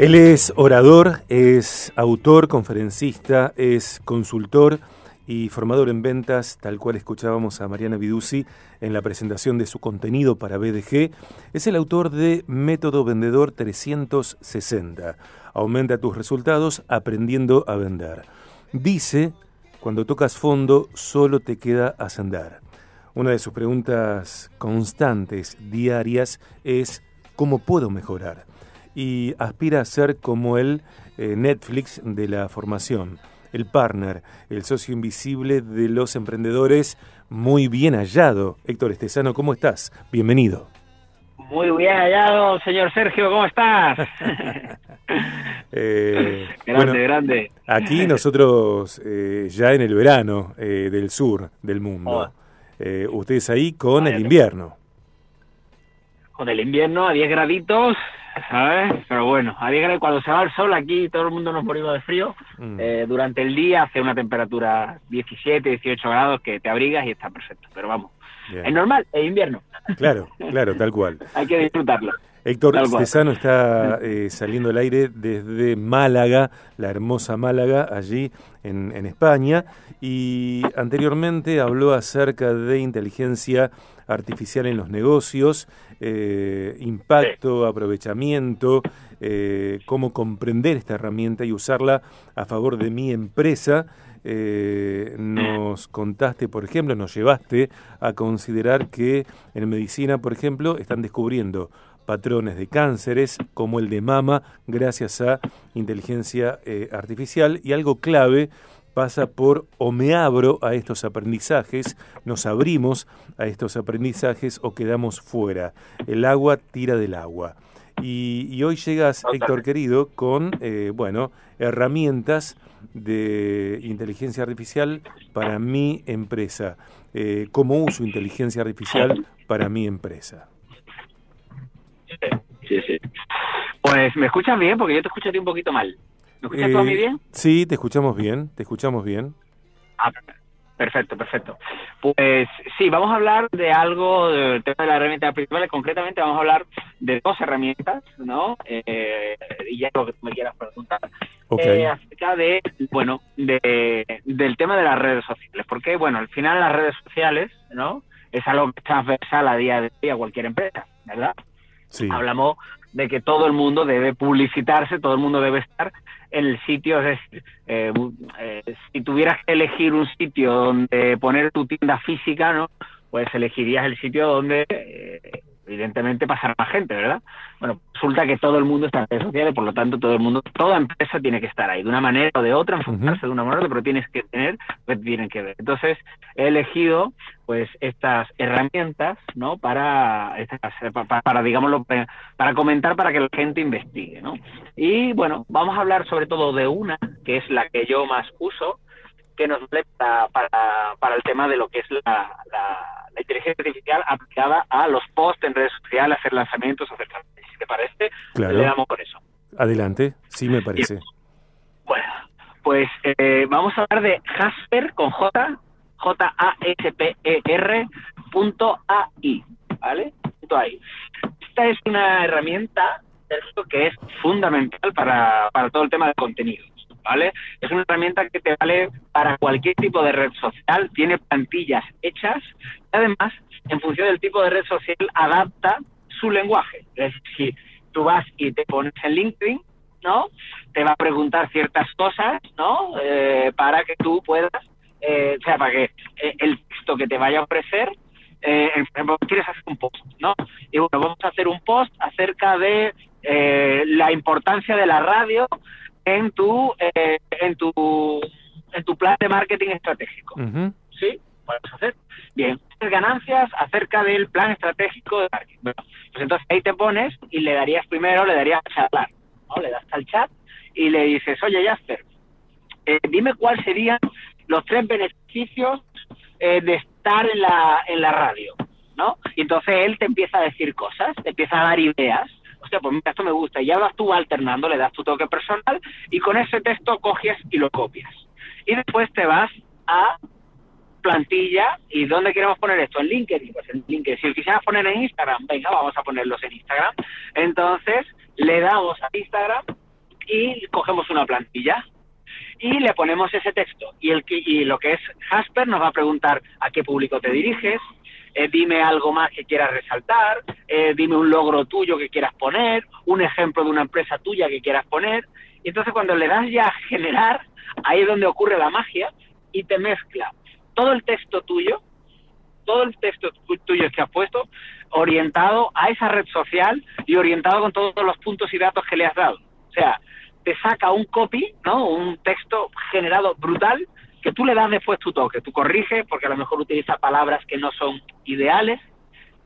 Él es orador, es autor, conferencista, es consultor y formador en ventas, tal cual escuchábamos a Mariana Viduzzi en la presentación de su contenido para BDG. Es el autor de Método Vendedor 360. Aumenta tus resultados aprendiendo a vender. Dice, cuando tocas fondo, solo te queda ascender. Una de sus preguntas constantes, diarias, es ¿cómo puedo mejorar? Y aspira a ser como el eh, Netflix de la formación, el partner, el socio invisible de los emprendedores, muy bien hallado. Héctor Estesano, ¿cómo estás? Bienvenido. Muy bien hallado, señor Sergio, ¿cómo estás? Eh, grande, grande. Aquí nosotros eh, ya en el verano del sur del mundo. Oh. ustedes ahí con el invierno. Con el invierno a 10 graditos, ¿sabes? Pero bueno, a cuando se va el sol aquí todo el mundo nos morimos de frío. Mm. Eh, durante el día hace una temperatura 17, 18 grados que te abrigas y está perfecto. Pero vamos, es normal, es invierno. Claro, claro, tal cual. Hay que disfrutarlo. Héctor Cesano está eh, saliendo al aire desde Málaga, la hermosa Málaga, allí en, en, España, y anteriormente habló acerca de inteligencia artificial en los negocios, eh, impacto, aprovechamiento, eh, cómo comprender esta herramienta y usarla a favor de mi empresa. Nos contaste, por ejemplo, nos llevaste a considerar que en medicina, por ejemplo, están descubriendo patrones de cánceres como el de mama gracias a inteligencia eh, artificial y algo clave pasa por o me abro a estos aprendizajes, nos abrimos a estos aprendizajes o quedamos fuera. El agua tira del agua. Y, hoy llegas, Héctor querido, con eh, bueno herramientas de inteligencia artificial para mi empresa. Eh, ¿Cómo uso inteligencia artificial para mi empresa? Sí, sí. Pues me escuchas bien porque yo te escucho a ti un poquito mal. ¿Me escuchas tú a mí eh, bien? Sí, te escuchamos bien, te escuchamos bien. Ah, perfecto, perfecto. Pues sí, vamos a hablar de algo del tema de la herramienta principal. Concretamente vamos a hablar de dos herramientas, ¿no? Eh, y ya lo que tú me quieras preguntar. Eh, acerca de, bueno, de, del tema de las redes sociales. Porque, bueno, al final las redes sociales, ¿no? Es algo que está transversal a día de día a cualquier empresa, ¿verdad? Hablamos de que todo el mundo debe publicitarse, todo el mundo debe estar en el sitio. Es eh, eh, si tuvieras que elegir un sitio donde poner tu tienda física, ¿no? Pues elegirías el sitio donde eh, evidentemente pasará más gente, ¿verdad? Bueno, resulta que todo el mundo está en redes sociales, por lo tanto todo el mundo, toda empresa tiene que estar ahí, de una manera o de otra, enfocarse de una manera, pero tienes que tener, pues tienen que ver. Entonces, he elegido pues estas herramientas, ¿no? Para, para, para digámoslo, para comentar, para que la gente investigue, ¿no? Y bueno, vamos a hablar sobre todo de una, que es la que yo más uso, que nos vale para, para, el tema de lo que es la, la, inteligencia artificial aplicada a los posts en redes sociales, hacer lanzamientos, hacer si te parece, claro. le damos con eso. Adelante, sí me parece. Bueno, pues eh, vamos a hablar de Jasper con J, J-A-S-P-E-R punto A-I, ¿vale? Punto A-I. Esta es una herramienta, que es fundamental para, para todo el tema de contenido. ¿Vale? Es una herramienta que te vale para cualquier tipo de red social, tiene plantillas hechas y además, en función del tipo de red social, adapta su lenguaje. Es decir, tú vas y te pones en LinkedIn, ¿no? Te va a preguntar ciertas cosas, ¿no? Eh, para que tú puedas, eh, o sea, para que eh, el texto que te vaya a ofrecer eh, quieres hacer un post, ¿no? Y bueno, vamos a hacer un post acerca de la importancia de la radio en tu, eh, en tu, en tu plan de marketing estratégico. ¿Sí? Puedes hacer. Bien, ganancias acerca del plan estratégico de marketing. pues entonces ahí te pones y le darías primero, le darías a charlar, ¿no? Le das al chat y le dices, oye, Jasper, eh, dime cuáles serían los tres beneficios eh, de estar en la, en la radio, ¿no? Y entonces él te empieza a decir cosas, te empieza a dar ideas, hostia, pues mira, esto me gusta, y ya tú alternando, le das tu toque personal y con ese texto coges y lo copias. Y después te vas a plantilla y ¿dónde queremos poner esto? En LinkedIn, pues en LinkedIn. Si lo quisieras poner en Instagram, venga, vamos a ponerlos en Instagram. Entonces, le damos a Instagram y cogemos una plantilla y le ponemos ese texto. Y, el, y lo que es Jasper nos va a preguntar a qué público te diriges, eh, dime algo más que quieras resaltar, eh, dime un logro tuyo que quieras poner, un ejemplo de una empresa tuya que quieras poner. Y entonces cuando le das ya a generar, ahí es donde ocurre la magia y te mezcla todo el texto tuyo, todo el texto tuyo que has puesto, orientado a esa red social y orientado con todos los puntos y datos que le has dado. O sea, te saca un copy, ¿no? Un texto generado brutal que tú le das después tu toque. Tú corriges porque a lo mejor utiliza palabras que no son ideales,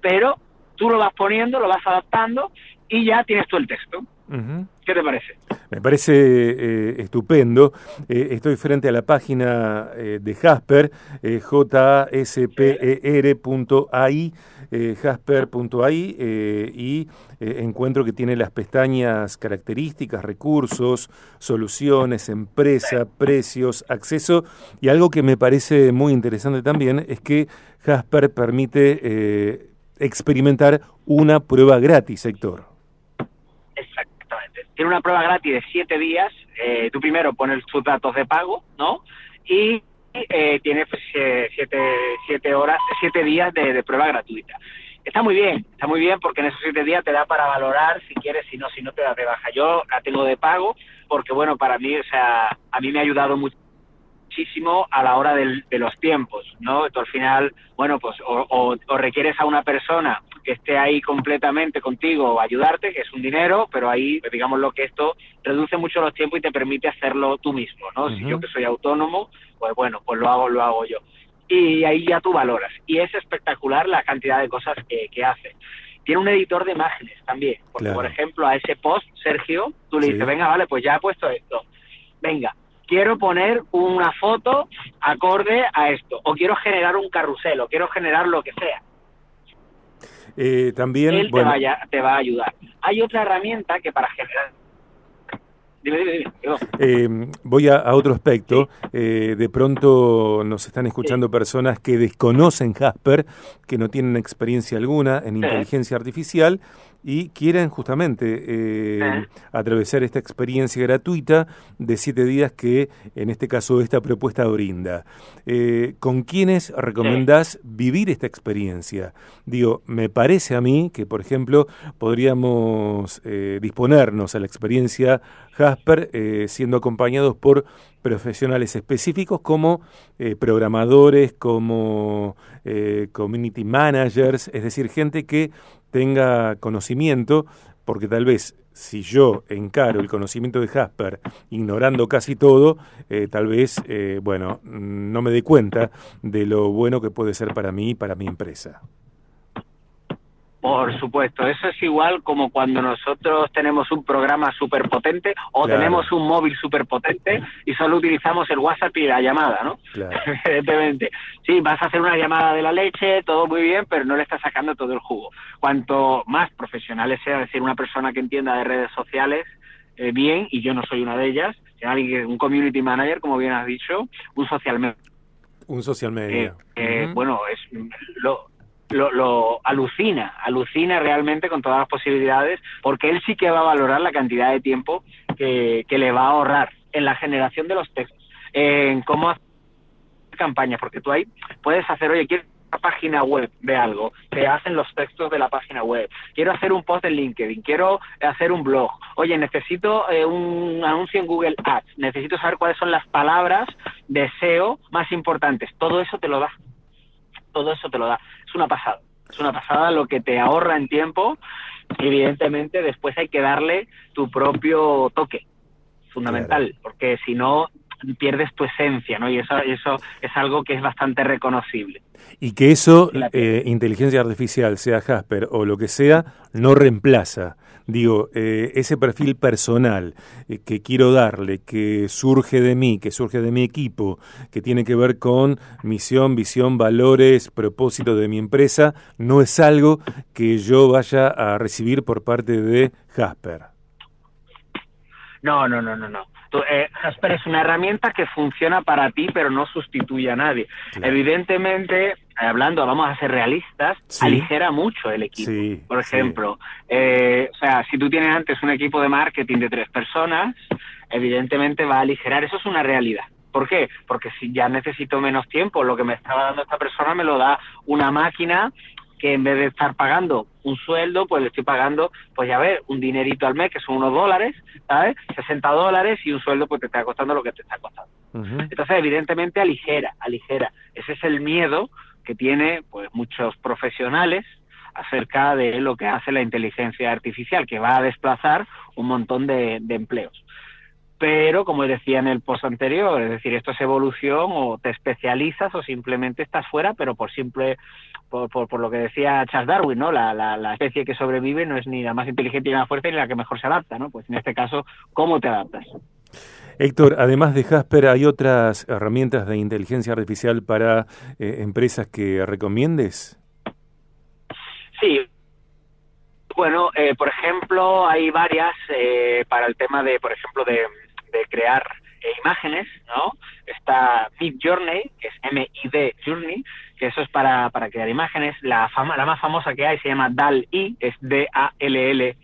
pero tú lo vas poniendo, lo vas adaptando y ya tienes tú el texto. ¿Qué te parece? Me parece eh, estupendo. Eh, estoy frente a la página eh, de Jasper, jasper.ai, jasper.ai, y encuentro que tiene las pestañas características, recursos, soluciones, empresa, precios, acceso, y algo que me parece muy interesante también es que Jasper permite experimentar una prueba gratis, Héctor tiene una prueba gratis de siete días. Eh, tú primero pones tus datos de pago, ¿no? Y eh, tienes pues, eh, siete, siete horas, siete días de, prueba gratuita. Está muy bien, está muy bien porque en esos siete días te da para valorar si quieres, si no, si no te da de baja. Yo la tengo de pago porque, bueno, para mí, o sea, a mí me ha ayudado mucho muchísimo a la hora de los tiempos, ¿no? Tú al final, bueno, pues o, requieres a una persona que esté ahí completamente contigo o ayudarte, que es un dinero, pero ahí, digamos lo que esto reduce mucho los tiempos y te permite hacerlo tú mismo, ¿no? Si yo que soy autónomo, pues bueno, pues lo hago, lo hago yo. Y ahí ya tú valoras. Y es espectacular la cantidad de cosas que, hace. Tiene un editor de imágenes también, porque por ejemplo a ese post, Sergio, tú le dices, venga, vale, pues ya he puesto esto. Venga, quiero poner una foto acorde a esto, o quiero generar un carrusel, o quiero generar lo que sea. Eh, también, Él te, te va a ayudar. Hay otra herramienta que para generar eh, voy a, otro aspecto. Eh, de pronto nos están escuchando personas que desconocen Jasper, que no tienen experiencia alguna en inteligencia artificial y quieren justamente eh, atravesar esta experiencia gratuita de siete días que en este caso esta propuesta brinda. ¿Con quiénes recomendás vivir esta experiencia? Digo, me parece a mí que, por ejemplo, podríamos disponernos a la experiencia Jasper, eh, siendo acompañados por profesionales específicos como eh, programadores, como eh, community managers, es decir, gente que tenga conocimiento, porque tal vez si yo encaro el conocimiento de Jasper ignorando casi todo, tal vez, bueno, no me dé cuenta de lo bueno que puede ser para mí y para mi empresa. Por supuesto, eso es igual como cuando nosotros tenemos un programa súper potente o tenemos un móvil súper potente y solo utilizamos el WhatsApp y la llamada, ¿no? Claro. Evidentemente. Sí, vas a hacer una llamada de la leche, todo muy bien, pero no le estás sacando todo el jugo. Cuanto más profesionales sea, es decir, una persona que entienda de redes sociales eh, bien, y yo no soy una de ellas, alguien un community manager, como bien has dicho, un social media. Un social media. Eh, eh, bueno, es lo, lo, alucina, alucina realmente con todas las posibilidades, porque él sí que va a valorar la cantidad de tiempo que, le va a ahorrar en la generación de los textos, en cómo hacer campañas, porque tú ahí puedes hacer, oye, quiero una página web de algo, te hacen los textos de la página web, quiero hacer un post en LinkedIn, quiero hacer un blog, oye, necesito eh, un anuncio en Google Ads, necesito saber cuáles son las palabras de SEO más importantes, todo eso te lo da todo eso te lo da. Es una pasada. Es una pasada lo que te ahorra en tiempo. Evidentemente, después hay que darle tu propio toque, fundamental, porque si no pierdes tu esencia, ¿no? Y eso, eso es algo que es bastante reconocible. Y que eso, eh, inteligencia artificial, sea Jasper o lo que sea, no reemplaza. Digo, eh, ese perfil personal eh, que quiero darle, que surge de mí, que surge de mi equipo, que tiene que ver con misión, visión, valores, propósito de mi empresa, no es algo que yo vaya a recibir por parte de Jasper. No, no, no, no, no. Eh, Jasper es una herramienta que funciona para ti, pero no sustituye a nadie. Evidentemente, hablando, vamos a ser realistas, aligera mucho el equipo. Por ejemplo, eh, o sea, si tú tienes antes un equipo de marketing de tres personas, evidentemente va a aligerar, eso es una realidad. ¿Por qué? Porque si ya necesito menos tiempo, lo que me estaba dando esta persona me lo da una máquina que en vez de estar pagando un sueldo, pues le estoy pagando, pues ya ves, un dinerito al mes, que son unos dólares, ¿sabes? 60 dólares y un sueldo pues te está costando lo que te está costando. Entonces, evidentemente, aligera, aligera. Ese es el miedo que tiene pues muchos profesionales acerca de lo que hace la inteligencia artificial, que va a desplazar un montón de, de empleos pero como decía en el post anterior, es decir, esto es evolución o te especializas o simplemente estás fuera, pero por simple, por, por, lo que decía Charles Darwin, ¿no? La, la, especie que sobrevive no es ni la más inteligente ni la fuerte ni la que mejor se adapta, ¿no? Pues en este caso, ¿cómo te adaptas? Héctor, además de Jasper, ¿hay otras herramientas de inteligencia artificial para eh, empresas que recomiendes? Sí, bueno, eh, por ejemplo, hay varias eh, para el tema de, por ejemplo, de de crear eh, imágenes, ¿no? Está Mid Journey, que es M-I-D Journey, que eso es para, para crear imágenes. La, fama, la más famosa que hay se llama DAL-I, es D-A-L-L-E,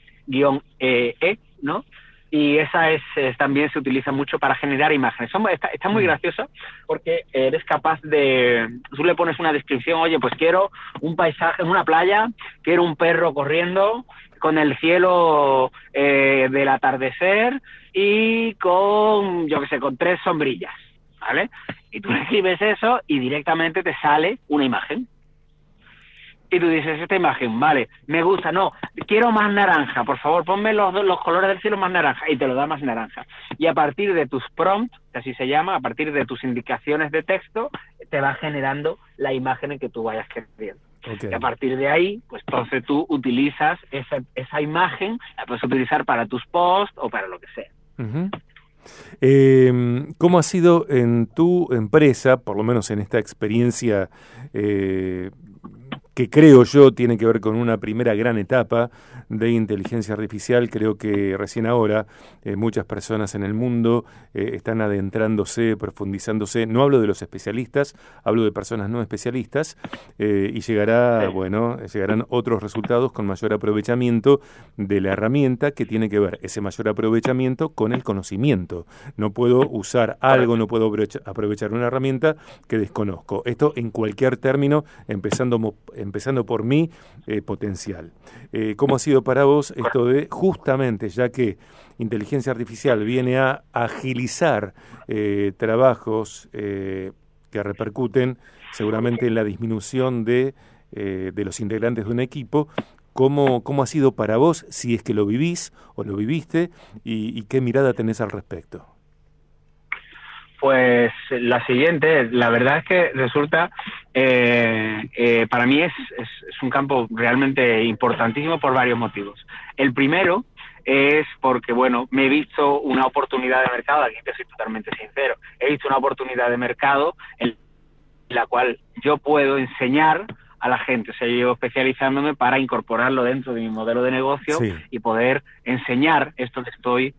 -E, ¿no? y esa es, también se utiliza mucho para generar imágenes. está, está, muy mm. gracioso porque eres capaz de, tú le pones una descripción, oye, pues quiero un paisaje en una playa, quiero un perro corriendo con el cielo eh, del atardecer y con, yo qué sé, con tres sombrillas, ¿vale? Y tú escribes eso y directamente te sale una imagen. Y tú dices, esta imagen, vale, me gusta, no, quiero más naranja, por favor, ponme los, los colores del cielo más naranja, y te lo da más naranja. Y a partir de tus prompts, que así se llama, a partir de tus indicaciones de texto, te va generando la imagen en que tú vayas queriendo. Y a partir de ahí, pues entonces tú utilizas esa, esa imagen, la puedes utilizar para tus posts o para lo que sea. Em, ¿Cómo ha sido en tu empresa, por lo menos en esta experiencia eh, que creo yo tiene que ver con una primera gran etapa de inteligencia artificial. Creo que recién ahora eh, muchas personas en el mundo eh, están adentrándose, profundizándose. No hablo de los especialistas, hablo de personas no especialistas eh, y llegará, bueno, llegarán otros resultados con mayor aprovechamiento de la herramienta que tiene que ver ese mayor aprovechamiento con el conocimiento. No puedo usar algo, no puedo aprovechar una herramienta que desconozco. Esto en cualquier término, empezando empezando por mi eh, potencial. Eh, ¿Cómo ha sido para vos esto de justamente, ya que inteligencia artificial viene a agilizar eh, trabajos que repercuten seguramente en la disminución de, de los integrantes de un equipo, ¿Cómo, ¿Cómo, ha sido para vos, si es que lo vivís o lo viviste, y qué mirada tenés al respecto? Pues la siguiente, la verdad es que resulta, eh, eh, para mí es, es, un campo realmente importantísimo por varios motivos. El primero es porque, bueno, me he visto una oportunidad de mercado, aquí te soy totalmente sincero, he visto una oportunidad de mercado en la cual yo puedo enseñar a la gente, o sea, yo especializándome para incorporarlo dentro de mi modelo de negocio y poder enseñar esto que estoy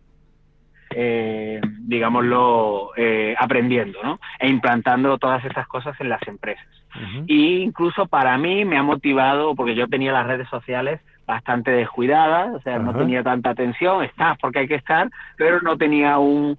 eh, digámoslo, eh, aprendiendo, ¿no? E implantando todas estas cosas en las empresas. Y incluso para mí me ha motivado, porque yo tenía las redes sociales bastante descuidadas, o sea, no tenía tanta atención, estás porque hay que estar, pero no tenía un,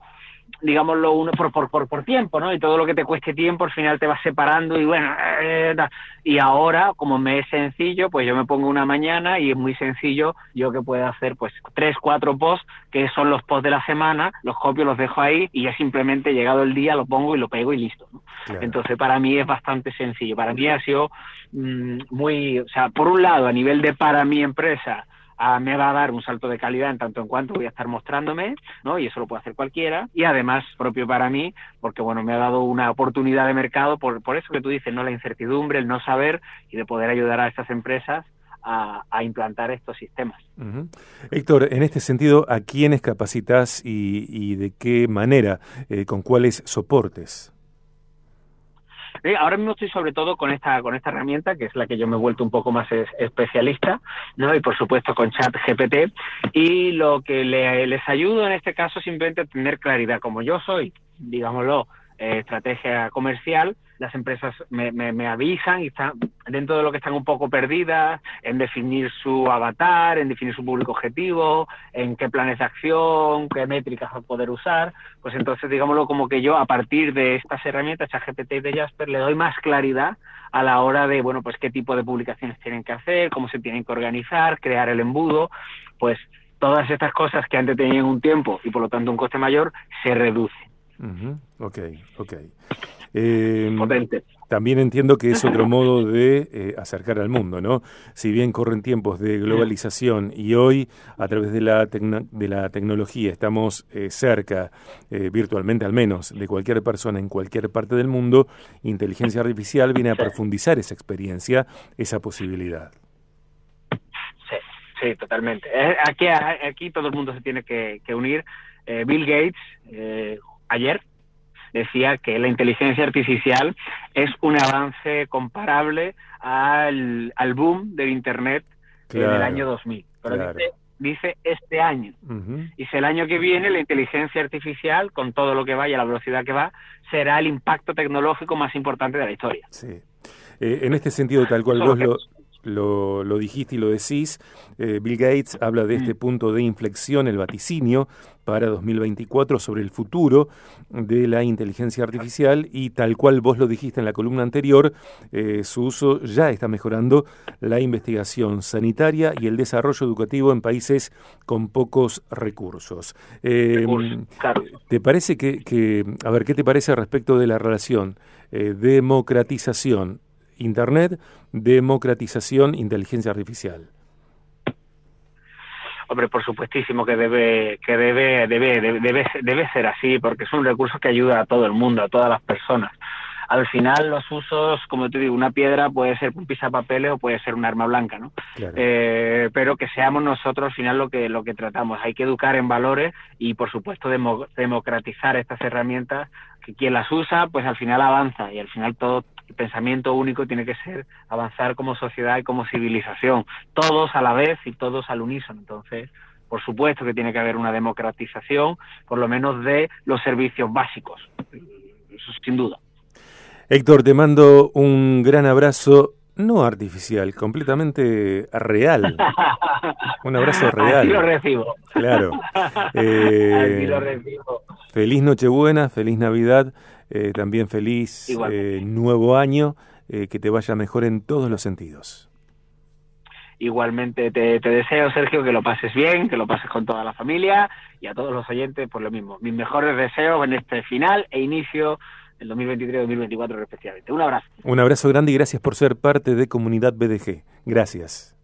digámoslo, uno por, por, por, por tiempo, ¿no? Y todo lo que te cueste tiempo al final te vas separando y bueno, eh, y ahora, como me es sencillo, pues yo me pongo una mañana y es muy sencillo yo que puedo hacer pues tres, cuatro posts, que son los posts de la semana, los copio, los dejo ahí y ya simplemente llegado el día lo pongo y lo pego y listo, ¿no? Entonces para mí es bastante sencillo, para mí ha sido mm, muy, o sea, por un lado a nivel de para mi empresa, me va a dar un salto de calidad en tanto en cuanto voy a estar mostrándome, ¿no? Y eso lo puede hacer cualquiera. Y además, propio para mí, porque bueno, me ha dado una oportunidad de mercado por, por eso que tú dices, ¿no? La incertidumbre, el no saber y de poder ayudar a estas empresas a, implantar estos sistemas. Héctor, en este sentido, ¿a quiénes capacitas y, y de qué manera? Eh, ¿Con cuáles soportes? Ahora mismo estoy sobre todo con esta, con esta herramienta, que es la que yo me he vuelto un poco más especialista, ¿no? Y por supuesto con Chat GPT. Y lo que les ayudo en este caso simplemente a tener claridad. Como yo soy, digámoslo, eh, estrategia comercial, las empresas me, me, avisan y están dentro de lo que están un poco perdidas en definir su avatar, en definir su público objetivo, en qué planes de acción, qué métricas a poder usar, pues entonces digámoslo como que yo a partir de estas herramientas, ChatGPT y de Jasper, le doy más claridad a la hora de, bueno, pues qué tipo de publicaciones tienen que hacer, cómo se tienen que organizar, crear el embudo, pues todas estas cosas que antes tenían un tiempo y por lo tanto un coste mayor, se reducen. Ok, ok. Eh, También entiendo que es otro modo de eh, acercar al mundo, ¿no? Si bien corren tiempos de globalización y hoy a través de la, de la tecnología estamos eh, cerca, eh, virtualmente al menos, de cualquier persona en cualquier parte del mundo, inteligencia artificial viene a profundizar esa experiencia, esa posibilidad. Sí, sí, totalmente. Aquí, aquí todo el mundo se tiene que, que unir. Bill Gates, ayer decía que la inteligencia artificial es un avance comparable al, al boom del Internet en el año 2000. Pero dice, este año. Y si el año que viene la inteligencia artificial, con todo lo que vaya, la velocidad que va, será el impacto tecnológico más importante de la historia. Sí. Eh, en este sentido, tal cual vos lo, lo, lo, dijiste y lo decís, eh, Bill Gates habla de este mm. punto de inflexión, el vaticinio para 2024 sobre el futuro de la inteligencia artificial y tal cual vos lo dijiste en la columna anterior, eh, su uso ya está mejorando la investigación sanitaria y el desarrollo educativo en países con pocos recursos. Eh, ¿Te parece que, que, a ver, qué te parece respecto de la relación democratización Internet, democratización, inteligencia artificial. Hombre, por supuestísimo que debe, que debe, debe, debe, debe ser así, porque es un recurso que ayuda a todo el mundo, a todas las personas. Al final, los usos, como te digo, una piedra puede ser un pisapapeles o puede ser un arma blanca, ¿no? Eh, pero que seamos nosotros al final lo que, lo que tratamos. Hay que educar en valores y, por supuesto, democratizar estas herramientas que quien las usa, pues al final avanza y al final todo el pensamiento único tiene que ser avanzar como sociedad y como civilización, todos a la vez y todos al unísono. Entonces, por supuesto que tiene que haber una democratización, por lo menos de los servicios básicos, eso sin duda. Héctor, te mando un gran abrazo no artificial, completamente real. Un abrazo real. Así lo recibo. Claro. Eh, lo recibo. Feliz Nochebuena, feliz Navidad, eh, también feliz eh, nuevo año, eh, que te vaya mejor en todos los sentidos. Igualmente te, te, deseo, Sergio, que lo pases bien, que lo pases con toda la familia y a todos los oyentes, por lo mismo. Mis mejores deseos en este final e inicio el 2023-2024 respectivamente. Un abrazo. Un abrazo grande y gracias por ser parte de Comunidad BDG. Gracias.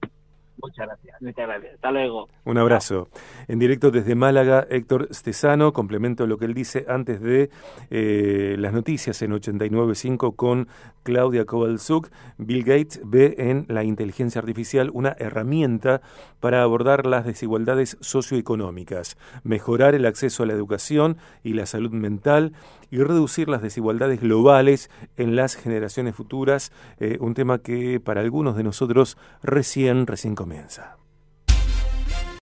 Muchas gracias, muchas gracias. Hasta luego. Un abrazo. En directo desde Málaga, Héctor Stesano, complemento lo que él dice antes de eh, las noticias en 89.5 con Claudia Kowalczuk. Bill Gates ve en la inteligencia artificial una herramienta para abordar las desigualdades socioeconómicas, mejorar el acceso a la educación y la salud mental y reducir las desigualdades globales en las generaciones futuras, eh, un tema que para algunos de nosotros recién, recién comienza.